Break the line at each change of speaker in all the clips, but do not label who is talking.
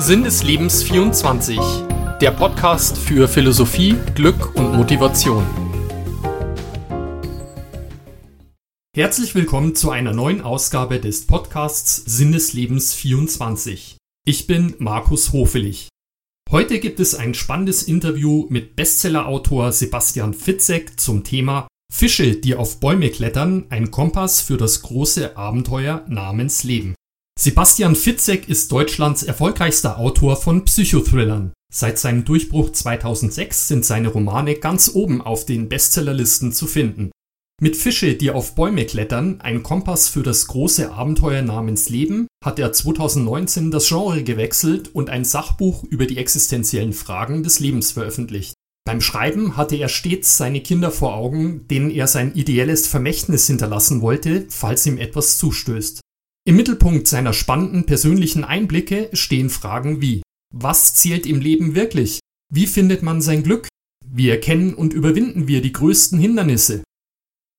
Sinn des Lebens 24, der Podcast für Philosophie, Glück und Motivation. Herzlich willkommen zu einer neuen Ausgabe des Podcasts Sinn des Lebens 24. Ich bin Markus Hofelich. Heute gibt es ein spannendes Interview mit Bestsellerautor Sebastian Fitzek zum Thema Fische, die auf Bäume klettern, ein Kompass für das große Abenteuer namens Leben. Sebastian Fitzek ist Deutschlands erfolgreichster Autor von Psychothrillern. Seit seinem Durchbruch 2006 sind seine Romane ganz oben auf den Bestsellerlisten zu finden. Mit Fische, die auf Bäume klettern, ein Kompass für das große Abenteuer namens Leben, hat er 2019 das Genre gewechselt und ein Sachbuch über die existenziellen Fragen des Lebens veröffentlicht. Beim Schreiben hatte er stets seine Kinder vor Augen, denen er sein ideelles Vermächtnis hinterlassen wollte, falls ihm etwas zustößt. Im Mittelpunkt seiner spannenden persönlichen Einblicke stehen Fragen wie Was zählt im Leben wirklich? Wie findet man sein Glück? Wie erkennen und überwinden wir die größten Hindernisse?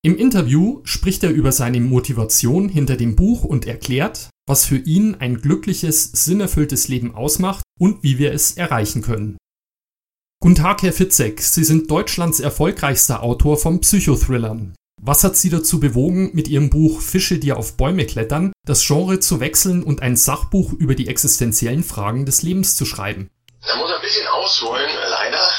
Im Interview spricht er über seine Motivation hinter dem Buch und erklärt, was für ihn ein glückliches, sinnerfülltes Leben ausmacht und wie wir es erreichen können. Guten Tag, Herr Fitzek. Sie sind Deutschlands erfolgreichster Autor von Psychothrillern. Was hat Sie dazu bewogen, mit Ihrem Buch Fische, die auf Bäume klettern, das Genre zu wechseln und ein Sachbuch über die existenziellen Fragen des Lebens zu schreiben?
Da muss ein bisschen ausholen, leider.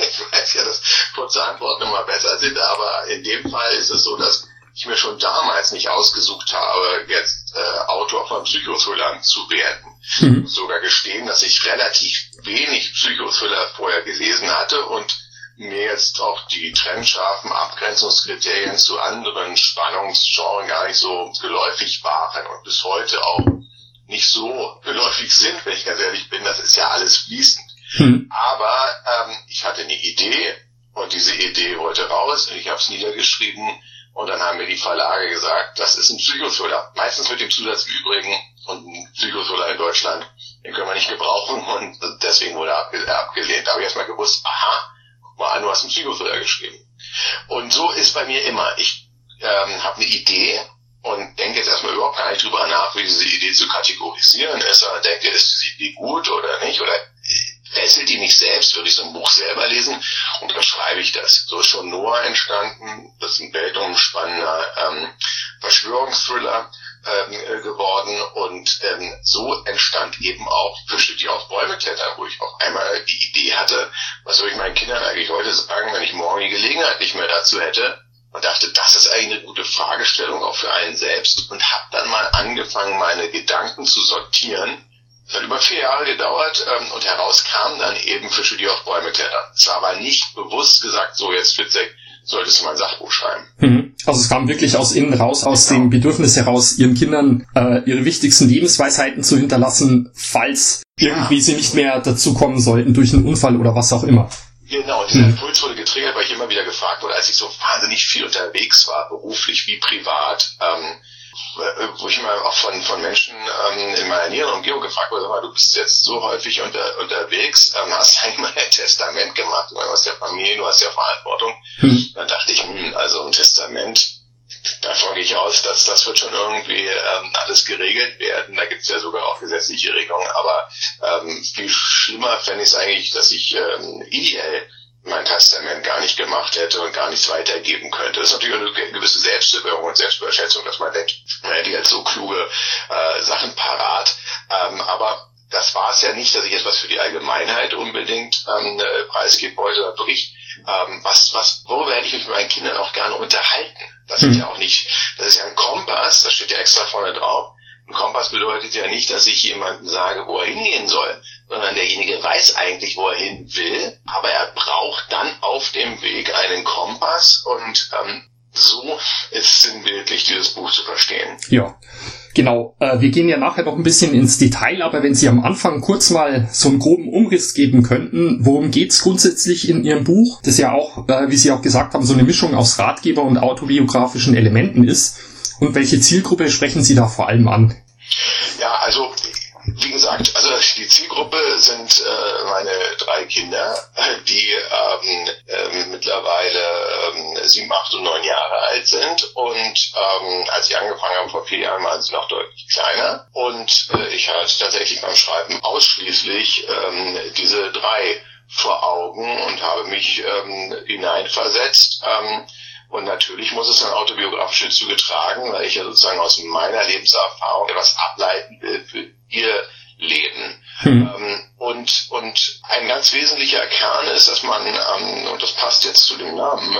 Ich weiß ja, dass kurze Antworten immer besser sind, aber in dem Fall ist es so, dass ich mir schon damals nicht ausgesucht habe, jetzt äh, Autor von Psychothrillern zu werden. Mhm. Sogar gestehen, dass ich relativ wenig Psychothriller vorher gelesen hatte und mir jetzt auch die trennscharfen Abgrenzungskriterien zu anderen Spannungsgenres gar nicht so geläufig waren und bis heute auch nicht so geläufig sind, wenn ich ganz ehrlich bin. Das ist ja alles fließend. Hm. Aber ähm, ich hatte eine Idee und diese Idee wollte raus und ich habe es niedergeschrieben und dann haben mir die Verlage gesagt, das ist ein Psychothriller. Meistens mit dem Zusatz im Übrigen und ein Psychothriller in Deutschland, den können wir nicht gebrauchen und deswegen wurde er abgelehnt. Da habe ich erstmal gewusst, aha, an, du hast einen Psychothriller geschrieben. Und so ist bei mir immer. Ich ähm, habe eine Idee und denke jetzt erstmal überhaupt gar nicht drüber nach, wie diese Idee zu kategorisieren ist, sondern denke, ist diese Idee gut oder nicht? Oder fesselt die mich selbst? Würde ich so ein Buch selber lesen? Und dann schreibe ich das. So ist schon Noah entstanden. Das ist ein weltumspannender ähm, Verschwörungsthriller ähm, äh, geworden und ähm, so entstand eben auch Fische, die auf Bäume klettern, wo ich auf einmal die Idee hatte, was soll ich meinen Kindern eigentlich heute sagen, wenn ich morgen die Gelegenheit nicht mehr dazu hätte und dachte, das ist eigentlich eine gute Fragestellung auch für einen selbst und habe dann mal angefangen, meine Gedanken zu sortieren. Es hat über vier Jahre gedauert ähm, und heraus kamen dann eben Fische, die auf Bäume klettern. Es war aber nicht bewusst gesagt, so jetzt Fitzek, solltest du mal ein Sachbuch schreiben.
Mhm. Also es kam wirklich aus innen raus, aus genau. dem Bedürfnis heraus, ihren Kindern äh, ihre wichtigsten Lebensweisheiten zu hinterlassen, falls ja. irgendwie sie nicht mehr dazu kommen sollten durch einen Unfall oder was auch immer.
Genau, dieser mhm. Impuls wurde getriggert, weil ich immer wieder gefragt wurde, als ich so wahnsinnig viel unterwegs war, beruflich wie privat, ähm, wo ich immer auch von, von Menschen ähm, in meiner näheren Umgebung gefragt wurde, mal, du bist jetzt so häufig unter, unterwegs, ähm, hast eigentlich mal ein Testament gemacht, du hast ja Familie, du hast ja Verantwortung. Hm. Dann dachte ich, hm, also ein Testament, davon gehe ich aus, dass das wird schon irgendwie ähm, alles geregelt werden. Da gibt es ja sogar auch gesetzliche Regelungen, aber ähm, viel schlimmer fände ich es eigentlich, dass ich ähm, ideell mein Testament gar nicht gemacht hätte und gar nichts weitergeben könnte. Das ist natürlich eine gewisse Selbstüberwachung und Selbstüberschätzung, dass man denkt, naja, die hat so kluge äh, Sachen parat. Ähm, aber das war es ja nicht, dass ich jetzt was für die Allgemeinheit unbedingt ähm, äh, preisgeben wollte oder Bericht. Ähm, was, was, worüber hätte ich mich mit meinen Kindern auch gerne unterhalten? Das ist ja auch nicht, das ist ja ein Kompass, das steht ja extra vorne drauf. Ein Kompass bedeutet ja nicht, dass ich jemandem sage, wo er hingehen soll, sondern derjenige weiß eigentlich, wo er hin will, aber er braucht dann auf dem Weg einen Kompass und ähm, so ist sinnbildlich dieses Buch zu verstehen.
Ja. Genau, äh, wir gehen ja nachher noch ein bisschen ins Detail, aber wenn Sie am Anfang kurz mal so einen groben Umriss geben könnten, worum geht's grundsätzlich in Ihrem Buch, das ja auch, äh, wie Sie auch gesagt haben, so eine Mischung aus Ratgeber und autobiografischen Elementen ist und welche Zielgruppe sprechen Sie da vor allem an?
Ja, also wie gesagt, also die Zielgruppe sind äh, meine drei Kinder, die ähm, äh, mittlerweile ähm, sieben, acht und neun Jahre alt sind. Und ähm, als ich angefangen habe vor vier Jahren, waren sie noch deutlich kleiner. Und äh, ich hatte tatsächlich beim Schreiben ausschließlich ähm, diese drei vor Augen und habe mich ähm, hineinversetzt. Ähm, und natürlich muss es dann autobiografische Züge tragen, weil ich ja sozusagen aus meiner Lebenserfahrung etwas ableiten will für ihr Leben. Hm. Ähm, und, und ein ganz wesentlicher Kern ist, dass man, ähm, und das passt jetzt zu dem Namen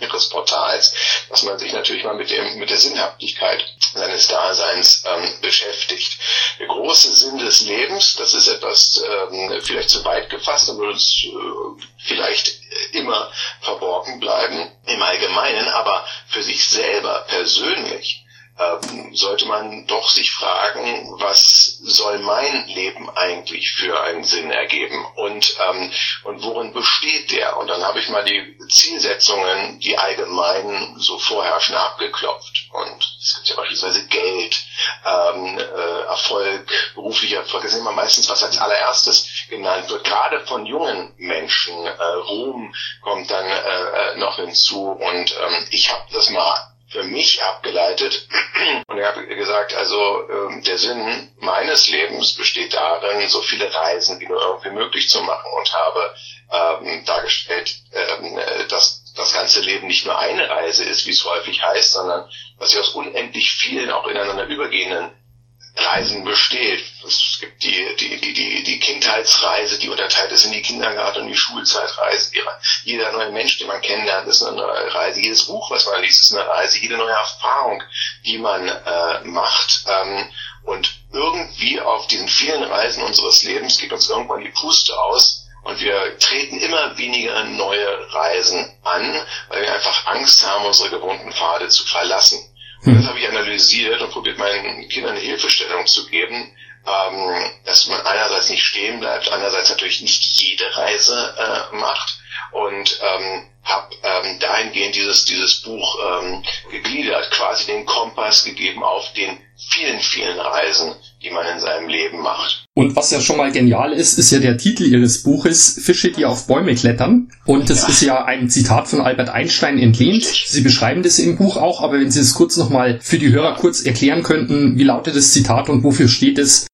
ihres Portals, dass man sich natürlich mal mit dem mit der Sinnhaftigkeit seines Daseins ähm, beschäftigt. Der große Sinn des Lebens, das ist etwas ähm, vielleicht zu weit gefasst, und wird uns äh, vielleicht immer verborgen bleiben im Allgemeinen, aber für sich selber persönlich ähm, sollte man doch sich fragen, was soll mein Leben eigentlich für einen Sinn ergeben und, ähm, und worin besteht der? Und dann habe ich mal die Zielsetzungen, die allgemeinen so vorherrschen, abgeklopft. Und es gibt ja beispielsweise Geld, ähm, äh, Erfolg, beruflicher Erfolg, das ist immer meistens, was als allererstes genannt wird. Gerade von jungen Menschen, äh, Ruhm kommt dann äh, äh noch hinzu. Und ähm, ich habe das mal für mich abgeleitet. Und er hat gesagt, also ähm, der Sinn meines Lebens besteht darin, so viele Reisen wie nur irgendwie möglich zu machen und habe ähm, dargestellt, ähm, dass das ganze Leben nicht nur eine Reise ist, wie es häufig heißt, sondern dass sie aus unendlich vielen, auch ineinander übergehenden Reisen besteht. Es gibt die, die, die, die, die Kindheitsreise, die unterteilt ist in die Kindergarten- und die Schulzeitreise. Jeder neue Mensch, den man kennenlernt, ist eine neue Reise. Jedes Buch, was man liest, ist eine Reise. Jede neue Erfahrung, die man äh, macht. Ähm, und irgendwie auf diesen vielen Reisen unseres Lebens geht uns irgendwann die Puste aus. Und wir treten immer weniger neue Reisen an, weil wir einfach Angst haben, unsere gewohnten Pfade zu verlassen. Und das habe ich analysiert und probiert meinen Kindern eine Hilfestellung zu geben, ähm, dass man einerseits nicht stehen bleibt, andererseits natürlich nicht jede Reise äh, macht. Und ähm, habe ähm, dahingehend dieses, dieses Buch ähm, gegliedert, quasi den Kompass gegeben auf den vielen, vielen Reisen, die man in seinem Leben macht.
Und was ja schon mal genial ist, ist ja der Titel ihres Buches Fische, die auf Bäume klettern. Und das ja. ist ja ein Zitat von Albert Einstein entlehnt. Sie beschreiben das im Buch auch, aber wenn Sie es kurz nochmal für die Hörer kurz erklären könnten, wie lautet das Zitat und wofür steht es?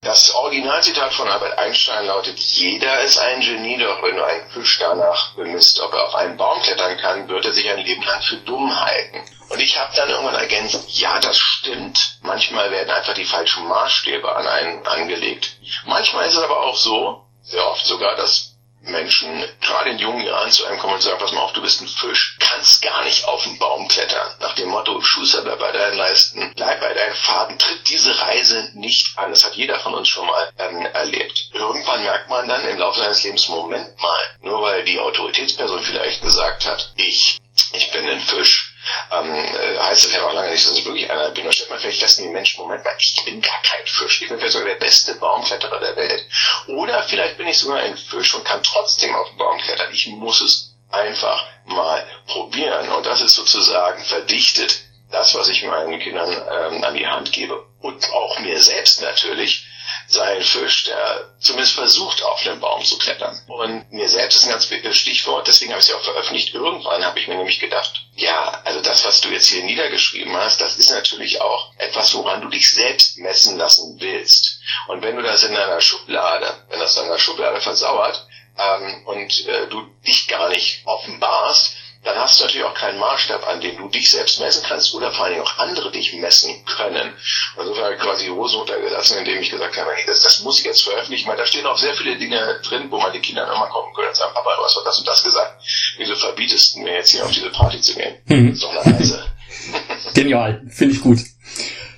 Das Originalzitat von Albert Einstein lautet, jeder ist ein Genie, doch wenn du einen Fisch danach bemisst, ob er auf einen Baum klettern kann, wird er sich ein Leben lang für dumm halten. Und ich habe dann irgendwann ergänzt, ja, das stimmt. Manchmal werden einfach die falschen Maßstäbe an einen angelegt. Manchmal ist es aber auch so, sehr oft sogar, dass Menschen gerade in jungen Jahren zu einem kommen und sagen, pass mal auf, du bist ein Fisch, kannst gar nicht auf den Baum klettern. Nach dem Motto, Schuster, bleib bei deinen Leisten, bleib bei deinen Faden, tritt diese Reise nicht an. Das hat jeder von uns schon mal ähm, erlebt. Irgendwann merkt man dann im Laufe seines Lebens, Moment mal, nur weil die Autoritätsperson vielleicht gesagt hat, ich, ich bin ein Fisch, ähm, äh, heißt das ja noch lange nicht, dass ich wirklich einer bin. Da stellt man vielleicht fest, nee, Mensch, Moment mal, ich bin gar kein Fisch. Ich bin vielleicht sogar der beste Baumkletterer der Welt. Oder vielleicht bin ich sogar ein Fisch und kann trotzdem auf den Baum klettern. Ich muss es einfach mal probieren. Und das ist sozusagen verdichtet das, was ich meinen Kindern ähm, an die Hand gebe. Und auch mir selbst natürlich sei Fisch, der zumindest versucht, auf den Baum zu klettern. Und mir selbst ist ein ganz wichtiges Stichwort, deswegen habe ich es ja auch veröffentlicht. Irgendwann habe ich mir nämlich gedacht, ja, also das, was du jetzt hier niedergeschrieben hast, das ist natürlich auch etwas, woran du dich selbst messen lassen willst. Und wenn du das in deiner Schublade, wenn das in deiner Schublade versauert, ähm, und äh, du dich gar nicht offenbarst, dann hast natürlich auch keinen Maßstab, an dem du dich selbst messen kannst oder vor allen Dingen auch andere dich messen können. Also habe ich quasi die Hose untergelassen, indem ich gesagt habe, das, das muss ich jetzt veröffentlichen, weil da stehen auch sehr viele Dinge drin, wo man die Kinder immer kommen können und sagen, Papa, du hast doch das und das gesagt. Wieso verbietest du mir jetzt hier auf diese Party zu gehen? Mhm. Das ist doch eine Reise.
Genial, finde ich gut.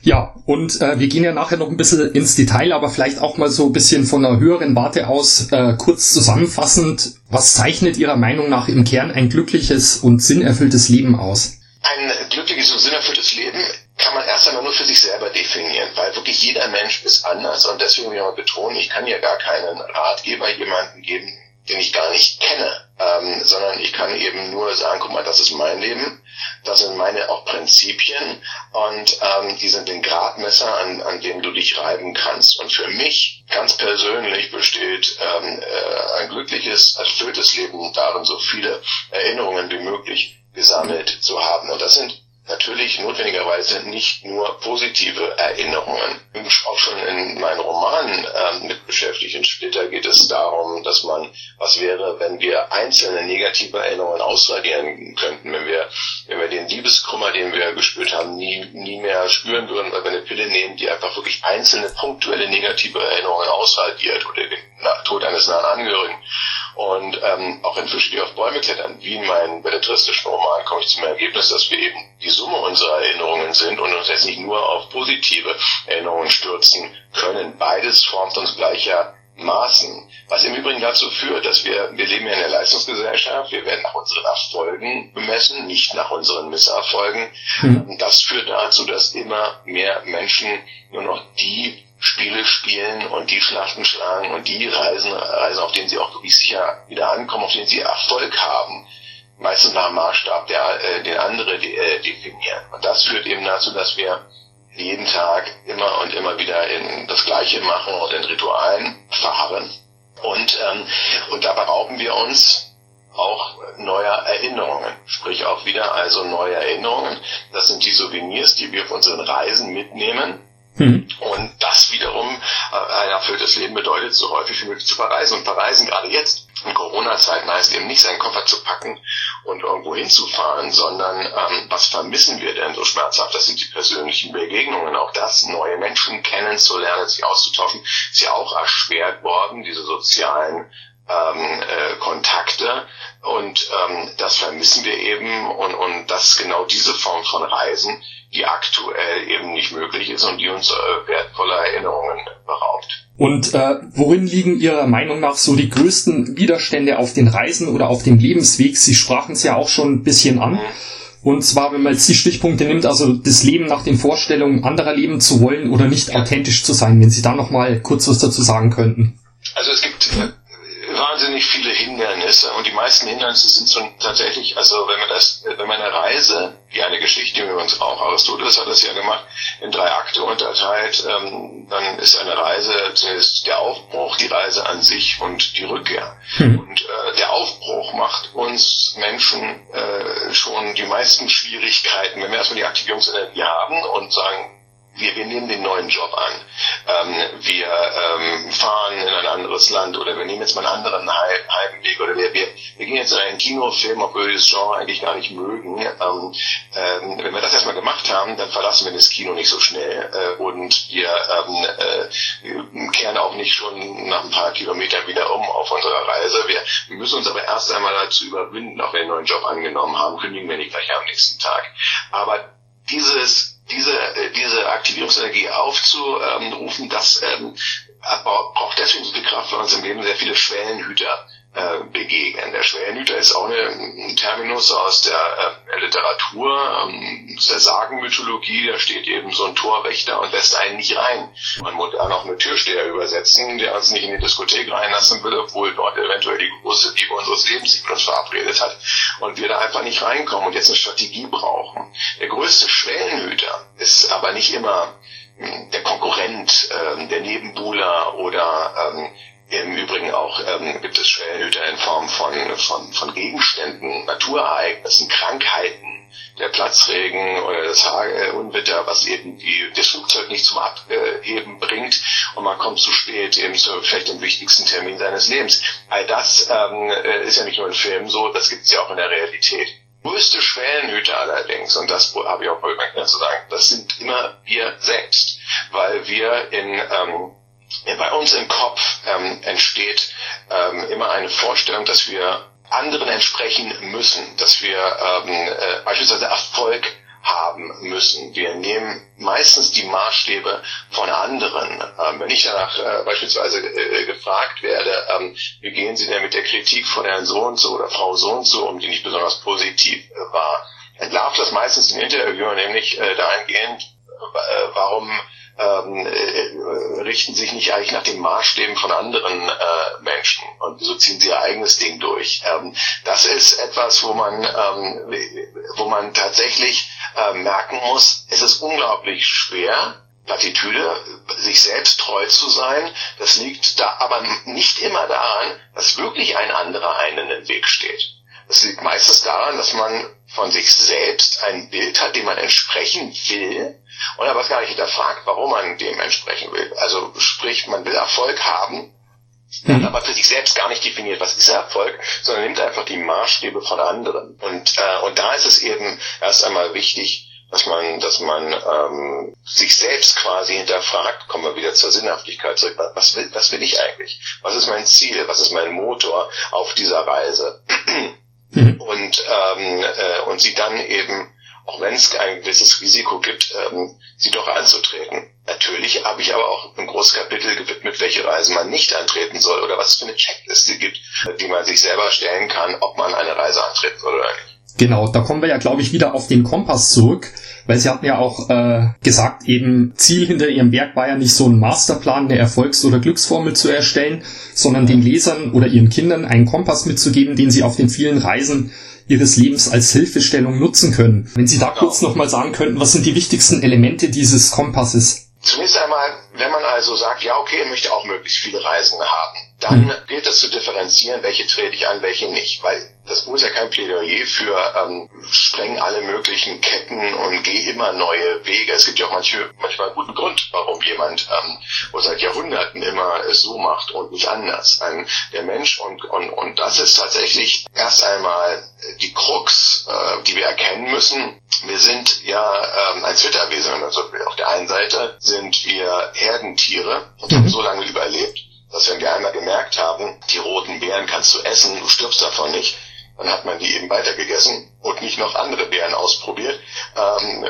Ja, und äh, wir gehen ja nachher noch ein bisschen ins Detail, aber vielleicht auch mal so ein bisschen von einer höheren Warte aus äh, kurz zusammenfassend, was zeichnet Ihrer Meinung nach im Kern ein glückliches und sinnerfülltes Leben aus?
Ein glückliches und sinnerfülltes Leben kann man erst einmal nur für sich selber definieren, weil wirklich jeder Mensch ist anders und deswegen will ich mal betonen, ich kann ja gar keinen Ratgeber jemanden geben, den ich gar nicht kenne, ähm, sondern ich kann eben nur sagen, guck mal, das ist mein Leben, das sind meine auch Prinzipien und ähm, die sind den Gradmesser, an, an dem du dich reiben kannst. Und für mich ganz persönlich besteht ähm, äh, ein glückliches, erfülltes Leben darin, so viele Erinnerungen wie möglich gesammelt zu haben. Und das sind natürlich notwendigerweise nicht nur positive Erinnerungen. Auch schon in meinen Romanen äh, mit beschäftigt in Splitter geht es darum, dass man, was wäre, wenn wir einzelne negative Erinnerungen ausradieren könnten, wenn wir, wenn wir den Liebeskummer, den wir gespürt haben, nie, nie mehr spüren würden, weil wir eine Pille nehmen, die einfach wirklich einzelne punktuelle negative Erinnerungen ausradiert oder den Tod eines nahen Angehörigen. Und ähm, auch in Fische, die auf Bäume klettern, wie in meinem belletristischen Roman, komme ich zum Ergebnis, dass wir eben die Summe unserer Erinnerungen sind und uns jetzt nicht nur auf positive Erinnerungen stürzen können. Beides formt uns gleichermaßen. Was im Übrigen dazu führt, dass wir, wir leben ja in einer Leistungsgesellschaft, wir werden nach unseren Erfolgen bemessen, nicht nach unseren Misserfolgen. Mhm. Das führt dazu, dass immer mehr Menschen nur noch die Spiele spielen und die Schlachten schlagen und die Reisen, Reisen, auf denen sie auch wirklich sicher wieder ankommen, auf denen sie Erfolg haben. Meistens nach dem Maßstab, der, äh, den andere de, äh, definieren. Und das führt eben dazu, dass wir jeden Tag immer und immer wieder in das Gleiche machen und in Ritualen verharren. Und, ähm, und dabei rauben wir uns auch neuer Erinnerungen, sprich auch wieder also neue Erinnerungen. Das sind die Souvenirs, die wir auf unseren Reisen mitnehmen Mhm. Und das wiederum äh, ein erfülltes Leben bedeutet, so häufig wie möglich zu verreisen. Und verreisen gerade jetzt in Corona-Zeiten heißt eben nicht, seinen Koffer zu packen und irgendwo hinzufahren, sondern ähm, was vermissen wir denn so schmerzhaft? Das sind die persönlichen Begegnungen. Auch das, neue Menschen kennenzulernen, sich auszutauschen, ist ja auch erschwert worden, diese sozialen ähm, äh, Kontakte. Und ähm, das vermissen wir eben. Und, und das genau diese Form von Reisen die aktuell eben nicht möglich ist und die uns äh, wertvolle Erinnerungen beraubt.
Und äh, worin liegen Ihrer Meinung nach so die größten Widerstände auf den Reisen oder auf dem Lebensweg? Sie sprachen es ja auch schon ein bisschen an. Mhm. Und zwar, wenn man jetzt die Stichpunkte nimmt, also das Leben nach den Vorstellungen anderer leben zu wollen oder nicht authentisch zu sein, wenn Sie da nochmal kurz was dazu sagen könnten.
Also es gibt äh, wahnsinnig viele Hindernisse und die meisten Hindernisse sind so tatsächlich, also wenn man das, wenn man eine Reise, wie eine Geschichte uns auch, Aristoteles hat das ja gemacht, in drei Akte unterteilt, ähm, dann ist eine Reise zunächst der Aufbruch, die Reise an sich und die Rückkehr. Hm. Und äh, der Aufbruch macht uns Menschen äh, schon die meisten Schwierigkeiten, wenn wir erstmal die Aktivierungsenergie haben und sagen, wir, wir nehmen den neuen Job an. Ähm, wir ähm, fahren in ein anderes Land oder wir nehmen jetzt mal einen anderen halben Weg oder wir, wir, wir gehen jetzt in einen Kinofilm, obwohl wir das Genre eigentlich gar nicht mögen. Ähm, ähm, wenn wir das erstmal gemacht haben, dann verlassen wir das Kino nicht so schnell äh, und wir, ähm, äh, kehren auch nicht schon nach ein paar Kilometern wieder um auf unserer Reise. Wir, wir müssen uns aber erst einmal dazu überwinden, auch wenn wir einen neuen Job angenommen haben, kündigen wir nicht gleich am nächsten Tag. Aber dieses diese, äh, diese Aktivierungsenergie aufzurufen, das ähm, braucht deswegen so viel Kraft, weil uns im Leben sehr viele Schwellenhüter äh, begegnen. Der Schwellenhüter ist auch ein Terminus aus der äh, Literatur, ähm, aus der Sagenmythologie. Da steht eben so ein Torwächter und lässt einen nicht rein. Man muss da noch eine Türsteher übersetzen, der uns nicht in die Diskothek reinlassen will, obwohl dort eventuell die große Liebe unseres Lebens sich uns verabredet hat und wir da einfach nicht reinkommen und jetzt eine Strategie brauchen. Der größte Schwellenhüter ist aber nicht immer hm, der Konkurrent, ähm, der Nebenbuhler oder ähm, im Übrigen auch ähm, gibt es Schwellenhüter in Form von, von, von Gegenständen, Naturereignissen, Krankheiten, der Platzregen oder das Hagelunwetter, was eben die, das Flugzeug nicht zum Abheben bringt und man kommt zu spät eben zu vielleicht dem wichtigsten Termin seines Lebens. All das ähm, äh, ist ja nicht nur in Filmen so, das gibt es ja auch in der Realität. Größte Schwellenhüter allerdings, und das habe ich auch bei zu sagen, das sind immer wir selbst, weil wir in ähm, bei uns im Kopf ähm, entsteht ähm, immer eine Vorstellung, dass wir anderen entsprechen müssen, dass wir ähm, äh, beispielsweise Erfolg haben müssen. Wir nehmen meistens die Maßstäbe von anderen. Ähm, wenn ich danach äh, beispielsweise äh, gefragt werde, ähm, wie gehen Sie denn mit der Kritik von Herrn so und so oder Frau so und so um, die nicht besonders positiv äh, war, entlarvt das meistens den Interviewer nämlich äh, dahingehend, äh, warum ähm, äh, richten sich nicht eigentlich nach den Maßstäben von anderen äh, Menschen und so ziehen sie ihr eigenes Ding durch. Ähm, das ist etwas, wo man, ähm, wo man tatsächlich äh, merken muss, es ist unglaublich schwer, Plattitüde, sich selbst treu zu sein. Das liegt da aber nicht immer daran, dass wirklich ein anderer einen im Weg steht. Das liegt meistens daran, dass man von sich selbst ein Bild hat, dem man entsprechen will und aber gar nicht hinterfragt, warum man dem entsprechen will. Also sprich, man will Erfolg haben, mhm. hat aber für sich selbst gar nicht definiert, was ist Erfolg, sondern nimmt einfach die Maßstäbe von anderen. Und, äh, und da ist es eben erst einmal wichtig, dass man, dass man ähm, sich selbst quasi hinterfragt, kommen wir wieder zur Sinnhaftigkeit zurück, was will, was will ich eigentlich? Was ist mein Ziel? Was ist mein Motor auf dieser Reise? Mhm. Und, ähm, äh, und sie dann eben, auch wenn es ein gewisses Risiko gibt, ähm, sie doch anzutreten. Natürlich habe ich aber auch ein großes Kapitel gewidmet, welche Reise man nicht antreten soll oder was es für eine Checkliste gibt, die man sich selber stellen kann, ob man eine Reise antreten soll oder nicht.
Genau, da kommen wir ja, glaube ich, wieder auf den Kompass zurück, weil Sie hatten ja auch äh, gesagt, eben Ziel hinter Ihrem Werk war ja nicht so ein Masterplan, eine Erfolgs- oder Glücksformel zu erstellen, sondern den Lesern oder Ihren Kindern einen Kompass mitzugeben, den Sie auf den vielen Reisen Ihres Lebens als Hilfestellung nutzen können. Wenn Sie da kurz nochmal sagen könnten, was sind die wichtigsten Elemente dieses Kompasses?
Zunächst einmal, wenn man also sagt, ja, okay, er möchte auch möglichst viele Reisen haben, dann mhm. gilt es zu differenzieren, welche trete ich an, welche nicht. Weil das muss ja kein Plädoyer für ähm, spreng alle möglichen Ketten und geh immer neue Wege. Es gibt ja auch manche, manchmal einen guten Grund, warum jemand ähm, wo seit Jahrhunderten immer es so macht und nicht anders. Ähm, der Mensch und, und, und das ist tatsächlich erst einmal die Krux, äh, die wir erkennen müssen. Wir sind ja ähm, ein Zwitterwesen. Also auf der einen Seite sind wir Herdentiere und haben mhm. so lange überlebt, dass wenn wir einmal gemerkt haben, die roten Beeren kannst du essen, du stirbst davon nicht, dann hat man die eben weitergegessen und nicht noch andere Beeren ausprobiert, ähm,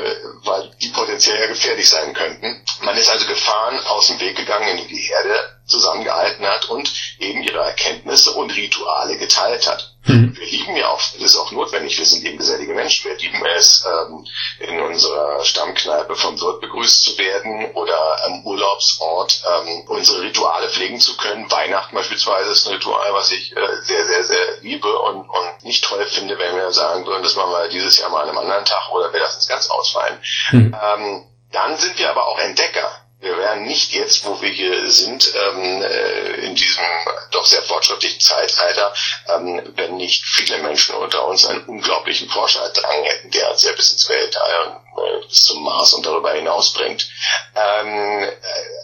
weil die potenziell ja gefährlich sein könnten. Man ist also Gefahren aus dem Weg gegangen, indem die Herde zusammengehalten hat und eben ihre Erkenntnisse und Rituale geteilt hat. Mhm. Wir lieben ja auch, das ist auch notwendig, wir sind eben gesellige Menschen. Wir lieben es, ähm, in unserer Stammkneipe vom Wirt begrüßt zu werden oder am Urlaubsort ähm, unsere Rituale pflegen zu können. Weihnachten beispielsweise ist ein Ritual, was ich äh, sehr, sehr, sehr liebe und, und nicht toll finde, wenn wir sagen würden, das machen wir dieses Jahr mal an einem anderen Tag oder wir lassen es ganz ausfallen. Mhm. Ähm, dann sind wir aber auch Entdecker wir wären nicht jetzt, wo wir hier sind, ähm, äh, in diesem doch sehr fortschrittlichen Zeitalter, ähm, wenn nicht viele Menschen unter uns einen unglaublichen Forscherdrang hätten, der uns ja bis ins Weltall und äh, bis zum Mars und darüber hinaus bringt. Ähm, äh,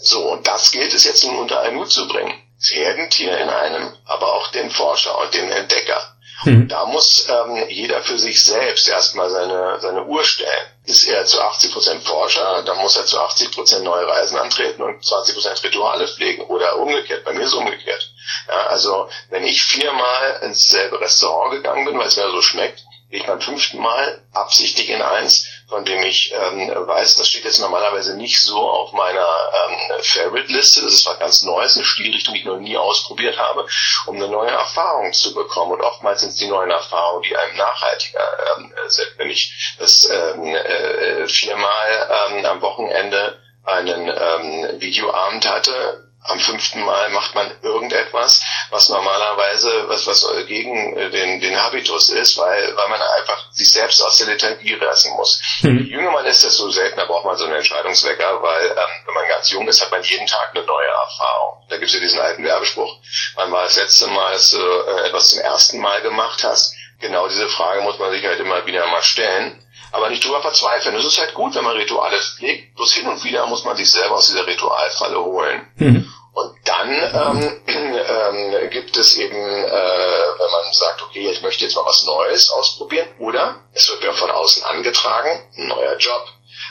so, und das gilt es jetzt nun unter einen Hut zu bringen. Das Herdentier in einem, aber auch den Forscher und den Entdecker. Mhm. Da muss ähm, jeder für sich selbst erstmal seine, seine Uhr stellen. Ist er zu 80 Prozent Forscher, dann muss er zu 80 Prozent neue Reisen antreten und 20 Prozent Rituale pflegen oder umgekehrt. Bei mir ist es umgekehrt. Ja, also wenn ich viermal ins selbe Restaurant gegangen bin, weil es mir so schmeckt, gehe ich beim fünften Mal absichtlich in eins, von dem ich ähm, weiß, das steht jetzt normalerweise nicht so auf meiner ähm, Favorite-Liste. Das ist was ganz Neues, eine Stilrichtung, die ich noch nie ausprobiert habe, um eine neue Erfahrung zu bekommen. Und oftmals sind es die neuen Erfahrungen, die einem nachhaltiger ähm, sind. Wenn ich das ähm, äh, viermal ähm, am Wochenende einen ähm, Videoabend hatte, am fünften Mal macht man irgendetwas, was normalerweise was was gegen äh, den den Habitus ist, weil weil man einfach sich selbst aus der Lethargie reißen muss. Mhm. Je jünger man ist, desto seltener braucht man so einen Entscheidungswecker, weil ähm, wenn man ganz jung ist, hat man jeden Tag eine neue Erfahrung. Da gibt es ja diesen alten Werbespruch, wann war das letzte Mal, dass du äh, etwas zum ersten Mal gemacht hast? Genau diese Frage muss man sich halt immer wieder mal stellen aber nicht drüber verzweifeln. Es ist halt gut, wenn man Rituale pflegt, bloß hin und wieder muss man sich selber aus dieser Ritualfalle holen. Mhm. Und dann ähm, ähm, gibt es eben, äh, wenn man sagt, okay, ich möchte jetzt mal was Neues ausprobieren, oder es wird mir von außen angetragen, ein neuer Job,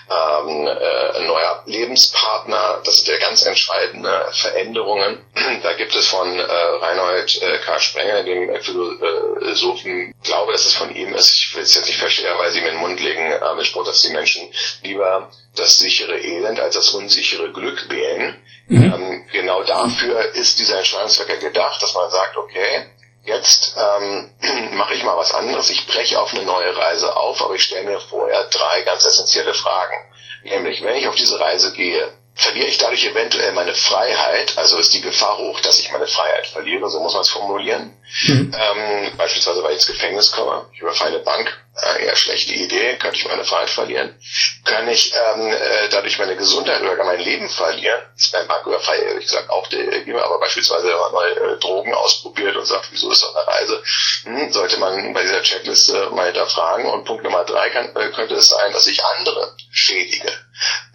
ähm, äh, ein neuer Lebenspartner, das sind ja ganz entscheidende Veränderungen. Da gibt es von äh, Reinhold äh, K. Sprenger, dem Philosophen, glaube, dass es von ihm ist, ich will es jetzt nicht versteherweise ihm in den Mund legen, aber ich spruch, dass die Menschen lieber das sichere Elend als das unsichere Glück wählen. Mhm. Ähm, genau dafür ist dieser Entscheidungswecker gedacht, dass man sagt, okay, jetzt ähm, mache ich mal was anderes, ich breche auf eine neue Reise auf, aber ich stelle mir vorher drei ganz essentielle Fragen. Nämlich, wenn ich auf diese Reise gehe, verliere ich dadurch eventuell meine Freiheit, also ist die Gefahr hoch, dass ich meine Freiheit verliere, so muss man es formulieren. Mhm. Ähm, beispielsweise, weil ich ins Gefängnis komme, ich überfalle eine Bank, äh, eher schlechte Idee, könnte ich meine Freiheit verlieren. Kann ich ähm, äh, dadurch meine Gesundheit oder gar mein Leben verlieren? Ist beim Banküberfall ehrlich gesagt auch der aber beispielsweise, wenn man mal äh, Drogen ausprobiert und sagt, wieso ist das eine Reise, hm, sollte man bei dieser Checkliste mal hinterfragen. Und Punkt Nummer drei kann, äh, könnte es sein, dass ich andere schädige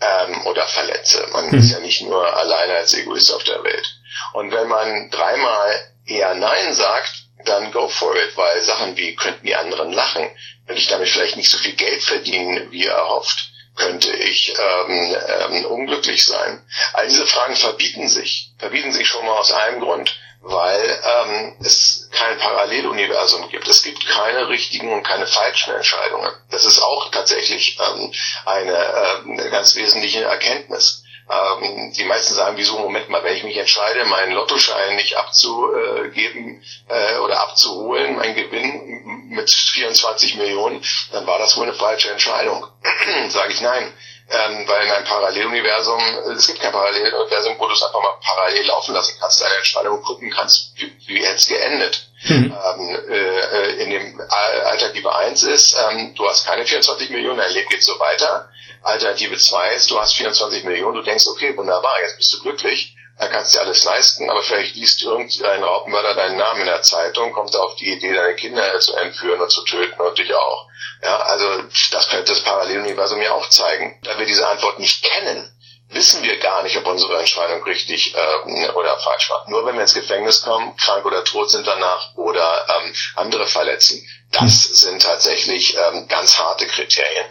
ähm, oder verletze. Man mhm. ist ja nicht nur alleine als Egoist auf der Welt. Und wenn man dreimal eher Nein sagt, dann go for it, weil Sachen wie könnten die anderen lachen, könnte ich damit vielleicht nicht so viel Geld verdienen, wie erhofft, könnte ich ähm, ähm, unglücklich sein. All diese Fragen verbieten sich, verbieten sich schon mal aus einem Grund, weil ähm, es kein Paralleluniversum gibt. Es gibt keine richtigen und keine falschen Entscheidungen. Das ist auch tatsächlich ähm, eine, äh, eine ganz wesentliche Erkenntnis. Ähm, die meisten sagen, wieso, Moment mal, wenn ich mich entscheide, meinen Lottoschein nicht abzugeben äh, oder abzuholen, mein Gewinn mit 24 Millionen, dann war das wohl eine falsche Entscheidung. Sage ich nein. Ähm, weil in einem Paralleluniversum, es gibt kein Paralleluniversum, wo du es einfach mal parallel laufen lassen kannst, deine Entscheidung gucken kannst, wie, wie hätte es geendet. Mhm. Ähm, äh, in dem Alternative 1 ist, ähm, du hast keine 24 Millionen, dein Leben geht so weiter. Alternative 2 ist, du hast 24 Millionen, du denkst, okay, wunderbar, jetzt bist du glücklich, da kannst du dir alles leisten, aber vielleicht liest irgendein Raubmörder deinen Namen in der Zeitung, kommt auf die Idee, deine Kinder zu entführen und zu töten und dich auch. Ja, also das könnte das Paralleluniversum ja auch zeigen. Da wir diese Antwort nicht kennen, wissen wir gar nicht, ob unsere Entscheidung richtig äh, oder falsch war. Nur wenn wir ins Gefängnis kommen, krank oder tot sind danach oder ähm, andere verletzen. Das sind tatsächlich ähm, ganz harte Kriterien.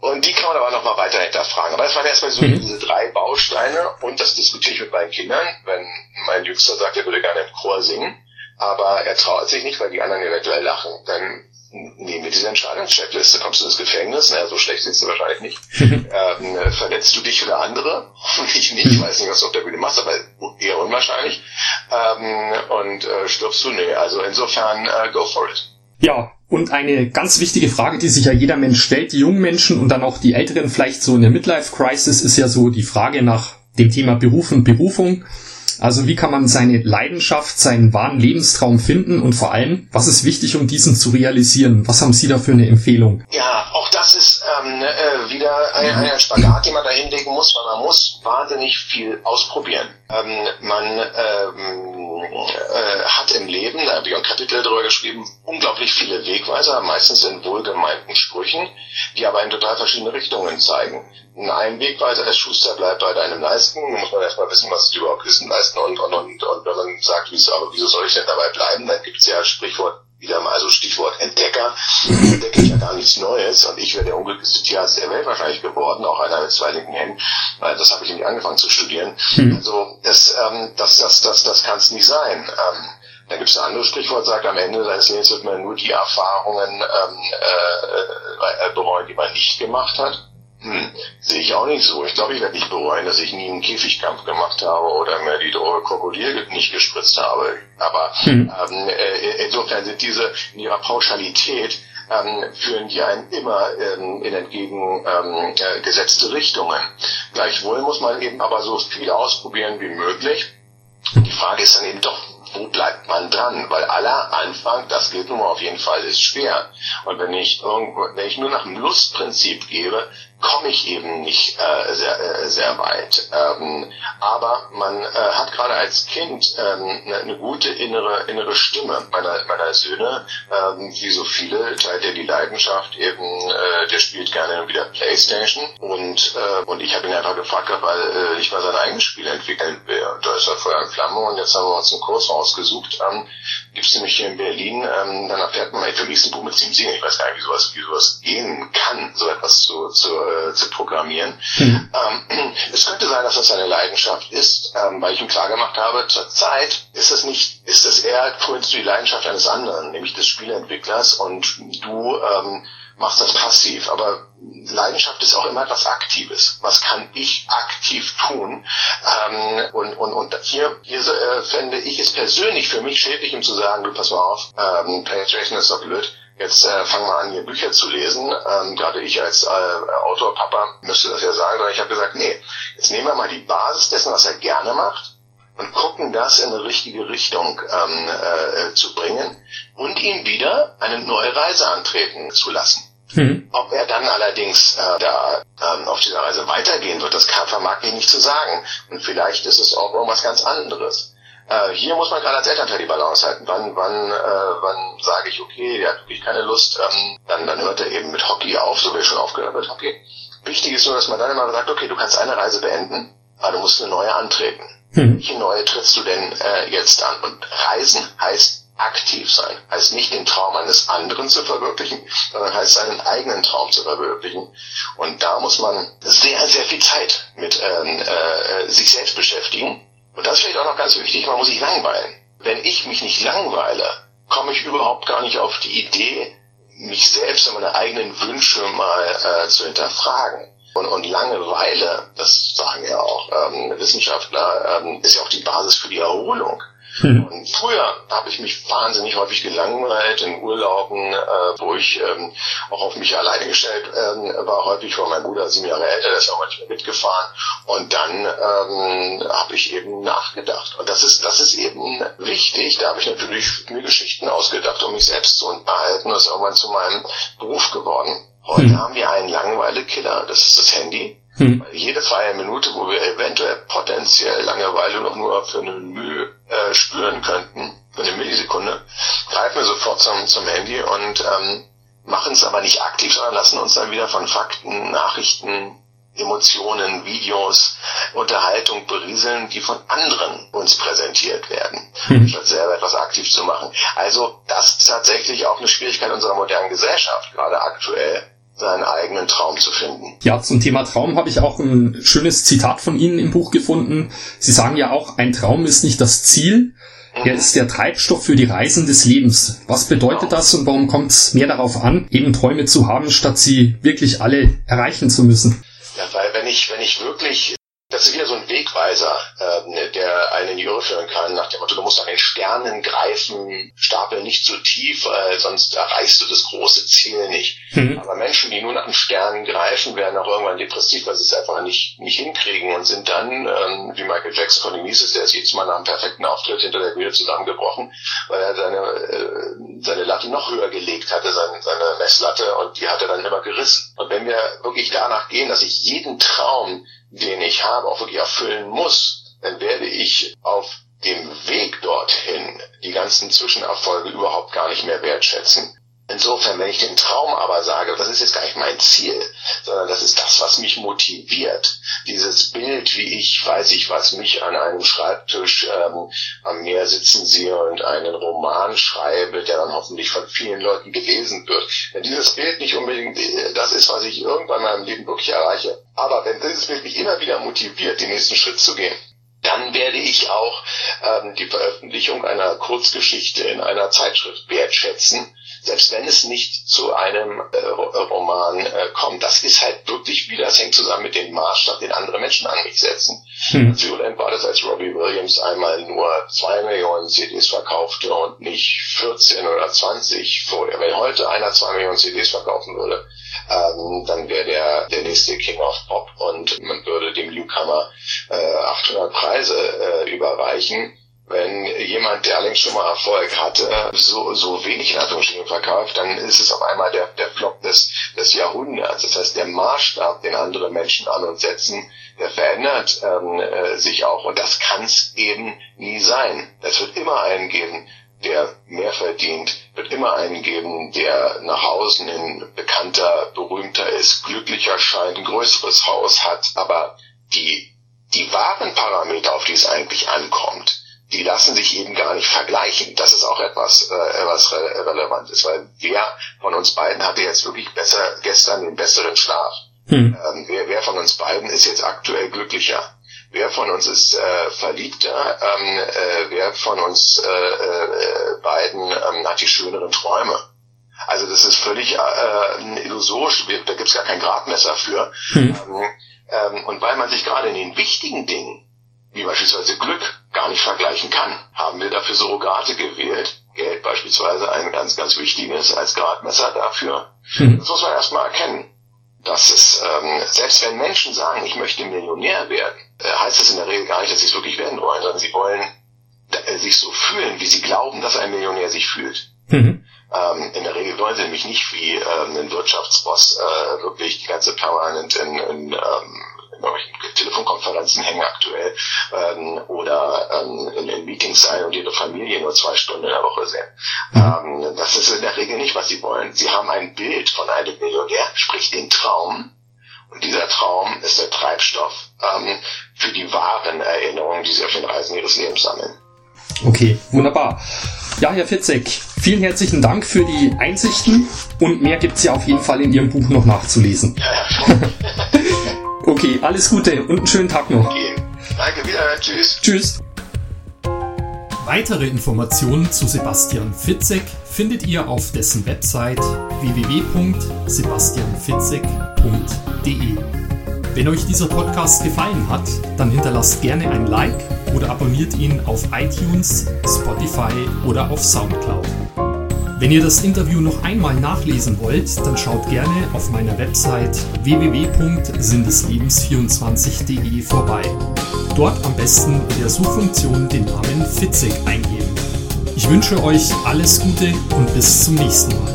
Und die kann man aber nochmal weiter hinterfragen. Aber das waren erstmal so mhm. diese drei Bausteine und das diskutiere ich mit meinen Kindern, wenn mein Jüngster sagt, er würde gerne im Chor singen, aber er traut sich nicht, weil die anderen eventuell lachen. Dann nehmen wir diese Entscheidungscheckliste, kommst du ins Gefängnis, naja, so schlecht sitzt du wahrscheinlich nicht. ähm, verletzt du dich oder andere? ich nicht, ich weiß nicht, was du auf der Bühne machst, aber eher unwahrscheinlich. Ähm, und äh, stirbst du? Nee, also insofern äh, go for it.
Ja, und eine ganz wichtige Frage, die sich ja jeder Mensch stellt, die jungen Menschen und dann auch die Älteren vielleicht so in der Midlife Crisis, ist ja so die Frage nach dem Thema Beruf und Berufung. Also wie kann man seine Leidenschaft, seinen wahren Lebenstraum finden und vor allem, was ist wichtig, um diesen zu realisieren? Was haben Sie da für eine Empfehlung?
Ja, auch das ist ähm, äh, wieder ein, ein Spagat, den man da hinlegen muss, weil man muss wahnsinnig viel ausprobieren. Ähm, man ähm, äh, hat im Leben, da habe ich ein Kapitel drüber geschrieben, unglaublich viele Wegweiser, meistens in wohlgemeinten Sprüchen, die aber in total verschiedene Richtungen zeigen. Ein Wegweiser ist Schuster bleibt bei deinem Leisten, da muss man erstmal wissen, was es überhaupt ist, ein Leisten und, und, und, und wenn man sagt, wieso, aber wieso soll ich denn dabei bleiben, dann gibt es ja Sprichwort wieder mal so Stichwort Entdecker. Entdecke ich ja gar nichts Neues und ich wäre der unglücklichste Tierarzt der Welt wahrscheinlich geworden, auch einer mit zwei linken Händen, weil das habe ich nämlich angefangen zu studieren. Mhm. Also das, ähm, das, das, das, das kann es nicht sein. Ähm, da gibt es ein anderes Sprichwort, sagt, am Ende seines Lebens wird man nur die Erfahrungen ähm, äh, äh, bereuen, die man nicht gemacht hat. Hm, sehe ich auch nicht so. Ich glaube, ich werde nicht bereuen, dass ich nie einen Käfigkampf gemacht habe oder mir die Droge Krokodil nicht gespritzt habe. Aber hm. ähm, äh, insofern sind diese in ihrer Pauschalität ähm, führen die einen immer ähm, in entgegengesetzte ähm, äh, Richtungen. Gleichwohl muss man eben aber so viel ausprobieren wie möglich. Die Frage ist dann eben doch, wo bleibt man dran? Weil aller Anfang, das gilt nun mal auf jeden Fall, ist schwer. Und wenn ich irgendwo, wenn ich nur nach dem Lustprinzip gebe, komme ich eben nicht äh, sehr, äh, sehr weit. Ähm, aber man äh, hat gerade als Kind ähm, eine, eine gute innere innere Stimme meiner meiner Söhne, ähm, wie so viele teilt er die Leidenschaft eben, äh, der spielt gerne wieder Playstation und äh, und ich habe ihn einfach gefragt, er äh, nicht mal sein eigenes Spiel entwickeln will. Und da ist er Feuer in Flamme und jetzt haben wir uns einen Kurs rausgesucht. Ähm, Gibt es nämlich hier in Berlin, ähm, dann erfährt man, ist ein Buch mit sieben Singen. Ich weiß gar nicht, wie sowas, wie sowas gehen kann, so etwas zu, zu äh, zu programmieren. Mhm. Ähm, es könnte sein, dass das eine Leidenschaft ist, ähm, weil ich ihm klar gemacht habe, zur Zeit ist es nicht, ist es eher du die Leidenschaft eines anderen, nämlich des Spieleentwicklers und du ähm, machst das passiv. Aber Leidenschaft ist auch immer etwas Aktives. Was kann ich aktiv tun? Ähm, und, und, und hier, hier äh, fände ich es persönlich für mich schädlich, um zu sagen, du pass mal auf, ähm, Penetration ist doch blöd jetzt äh, fang mal an, hier Bücher zu lesen. Ähm, gerade ich als äh, Autor, Papa, müsste das ja sagen, sondern ich habe gesagt, nee, jetzt nehmen wir mal die Basis dessen, was er gerne macht und gucken, das in eine richtige Richtung ähm, äh, zu bringen und ihn wieder eine neue Reise antreten zu lassen. Mhm. Ob er dann allerdings äh, da ähm, auf dieser Reise weitergehen wird, das kann, vermag ich nicht zu sagen. Und vielleicht ist es auch irgendwas ganz anderes. Äh, hier muss man gerade als Elternteil die Balance halten. Wann, wann, äh, wann sage ich, okay, der hat wirklich keine Lust, ähm, dann, dann hört er eben mit Hockey auf, so wie er schon aufgehört mit Hockey. Wichtig ist nur, dass man dann immer sagt, okay, du kannst eine Reise beenden, aber du musst eine neue antreten. Hm. Welche neue trittst du denn äh, jetzt an? Und Reisen heißt aktiv sein. Heißt nicht den Traum eines anderen zu verwirklichen, sondern heißt seinen eigenen Traum zu verwirklichen. Und da muss man sehr, sehr viel Zeit mit ähm, äh, sich selbst beschäftigen. Und das ist vielleicht auch noch ganz wichtig, man muss sich langweilen. Wenn ich mich nicht langweile, komme ich überhaupt gar nicht auf die Idee, mich selbst und meine eigenen Wünsche mal äh, zu hinterfragen. Und, und Langeweile, das sagen ja auch ähm, Wissenschaftler, ähm, ist ja auch die Basis für die Erholung. Mhm. Und früher habe ich mich wahnsinnig häufig gelangweilt in Urlauben, äh, wo ich ähm, auch auf mich alleine gestellt ähm, war, häufig war mein Bruder sieben Jahre älter, der ist auch manchmal mitgefahren. Und dann ähm, habe ich eben nachgedacht. Und das ist, das ist eben wichtig. Da habe ich natürlich mir Geschichten ausgedacht, um mich selbst zu unterhalten. Das ist irgendwann zu meinem Beruf geworden. Heute mhm. haben wir einen Langeweile-Killer, das ist das Handy. Hm. Jede freie Minute, wo wir eventuell potenziell Langeweile noch nur für eine Mühe äh, spüren könnten, für eine Millisekunde, greifen wir sofort zum, zum Handy und ähm, machen es aber nicht aktiv, sondern lassen uns dann wieder von Fakten, Nachrichten, Emotionen, Videos, Unterhaltung berieseln, die von anderen uns präsentiert werden, hm. statt selber etwas aktiv zu machen. Also das ist tatsächlich auch eine Schwierigkeit unserer modernen Gesellschaft, gerade aktuell seinen eigenen Traum zu finden.
Ja, zum Thema Traum habe ich auch ein schönes Zitat von Ihnen im Buch gefunden. Sie sagen ja auch, ein Traum ist nicht das Ziel, er mhm. ist der Treibstoff für die Reisen des Lebens. Was bedeutet genau. das und warum kommt es mehr darauf an, eben Träume zu haben, statt sie wirklich alle erreichen zu müssen?
Ja, weil wenn ich, wenn ich wirklich das ist wieder so ein Wegweiser, äh, der einen in die Irre führen kann, nach dem Motto, du musst an den Sternen greifen, stapel nicht zu tief, weil sonst erreichst du das große Ziel nicht. Mhm. Aber Menschen, die nur nach den Sternen greifen, werden auch irgendwann depressiv, weil sie es einfach nicht, nicht hinkriegen und sind dann, ähm, wie Michael Jackson von dem hieß der ist jedes Mal nach einem perfekten Auftritt hinter der Bühne zusammengebrochen, weil er seine, äh, seine Latte noch höher gelegt hatte, seine, seine Messlatte, und die hat er dann immer gerissen. Und wenn wir wirklich danach gehen, dass ich jeden Traum den ich habe, auch wirklich erfüllen muss, dann werde ich auf dem Weg dorthin die ganzen Zwischenerfolge überhaupt gar nicht mehr wertschätzen. Insofern, wenn ich den Traum aber sage, das ist jetzt gar nicht mein Ziel, sondern das ist das, was mich motiviert. Dieses Bild, wie ich, weiß ich was, mich an einem Schreibtisch ähm, am Meer sitzen sehe und einen Roman schreibe, der dann hoffentlich von vielen Leuten gelesen wird. Wenn dieses Bild nicht unbedingt äh, das ist, was ich irgendwann in meinem Leben wirklich erreiche, aber wenn dieses Bild mich immer wieder motiviert, den nächsten Schritt zu gehen, dann werde ich auch ähm, die Veröffentlichung einer Kurzgeschichte in einer Zeitschrift wertschätzen, selbst wenn es nicht zu einem äh, Roman äh, kommt. Das ist halt wirklich wieder, das hängt zusammen mit dem Maßstab, den andere Menschen an mich setzen. Hm. Violent war das, als Robbie Williams einmal nur zwei Millionen CDs verkaufte und nicht 14 oder 20 vorher. Wenn heute einer zwei Millionen CDs verkaufen würde, ähm, dann wäre der der nächste King of Pop und man würde dem Newcomer äh, 800 Preise äh, überreichen wenn jemand, der allerdings schon mal Erfolg hatte, so, so wenig in Anführungsstrichen verkauft, dann ist es auf einmal der, der Flop des, des Jahrhunderts. Das heißt, der Maßstab, den andere Menschen an uns setzen, der verändert ähm, äh, sich auch. Und das kann es eben nie sein. Es wird immer einen geben, der mehr verdient, wird immer einen geben, der nach außen hin bekannter, berühmter ist, glücklicher scheint, ein größeres Haus hat, aber die, die wahren Parameter, auf die es eigentlich ankommt, die lassen sich eben gar nicht vergleichen. Das ist auch etwas, äh, was re relevant ist, weil wer von uns beiden hatte jetzt wirklich besser gestern den besseren Schlaf? Hm. Ähm, wer, wer von uns beiden ist jetzt aktuell glücklicher? Wer von uns ist äh, verliebter? Ähm, äh, wer von uns äh, äh, beiden ähm, hat die schöneren Träume? Also das ist völlig äh, illusorisch, da gibt's gar kein Gradmesser für. Hm. Ähm, ähm, und weil man sich gerade in den wichtigen Dingen wie beispielsweise Glück gar nicht vergleichen kann, haben wir dafür Surrogate gewählt, Geld beispielsweise ein ganz, ganz wichtiges als Gradmesser dafür. Mhm. Das muss man erstmal erkennen. Dass es, ähm, selbst wenn Menschen sagen, ich möchte Millionär werden, äh, heißt das in der Regel gar nicht, dass sie es wirklich werden wollen, sondern sie wollen äh, sich so fühlen, wie sie glauben, dass ein Millionär sich fühlt. Mhm. Ähm, in der Regel wollen sie nämlich nicht wie ähm, ein Wirtschaftsboss äh, wirklich die ganze permanent in, in ähm, Telefonkonferenzen hängen aktuell ähm, oder ähm, in, in, Meetings sein und ihre Familie nur zwei Stunden in der Woche sehen. Mhm. Ähm, das ist in der Regel nicht, was sie wollen. Sie haben ein Bild von einem Millionär, sprich den Traum. Und dieser Traum ist der Treibstoff ähm, für die wahren Erinnerungen, die sie auf den Reisen ihres Lebens sammeln.
Okay, wunderbar. Ja, Herr Fitzek, vielen herzlichen Dank für die Einsichten und mehr gibt es ja auf jeden Fall in Ihrem Buch noch nachzulesen. Ja, ja. okay, alles Gute und einen schönen Tag noch. Okay.
Danke, wieder. Tschüss.
Tschüss. Weitere Informationen zu Sebastian Fitzek findet ihr auf dessen Website www.sebastianfitzek.de. Wenn euch dieser Podcast gefallen hat, dann hinterlasst gerne ein Like oder abonniert ihn auf iTunes, Spotify oder auf Soundcloud. Wenn ihr das Interview noch einmal nachlesen wollt, dann schaut gerne auf meiner Website www.sindeslebens24.de vorbei. Dort am besten in der Suchfunktion den Namen Fitzek eingeben. Ich wünsche euch alles Gute und bis zum nächsten Mal.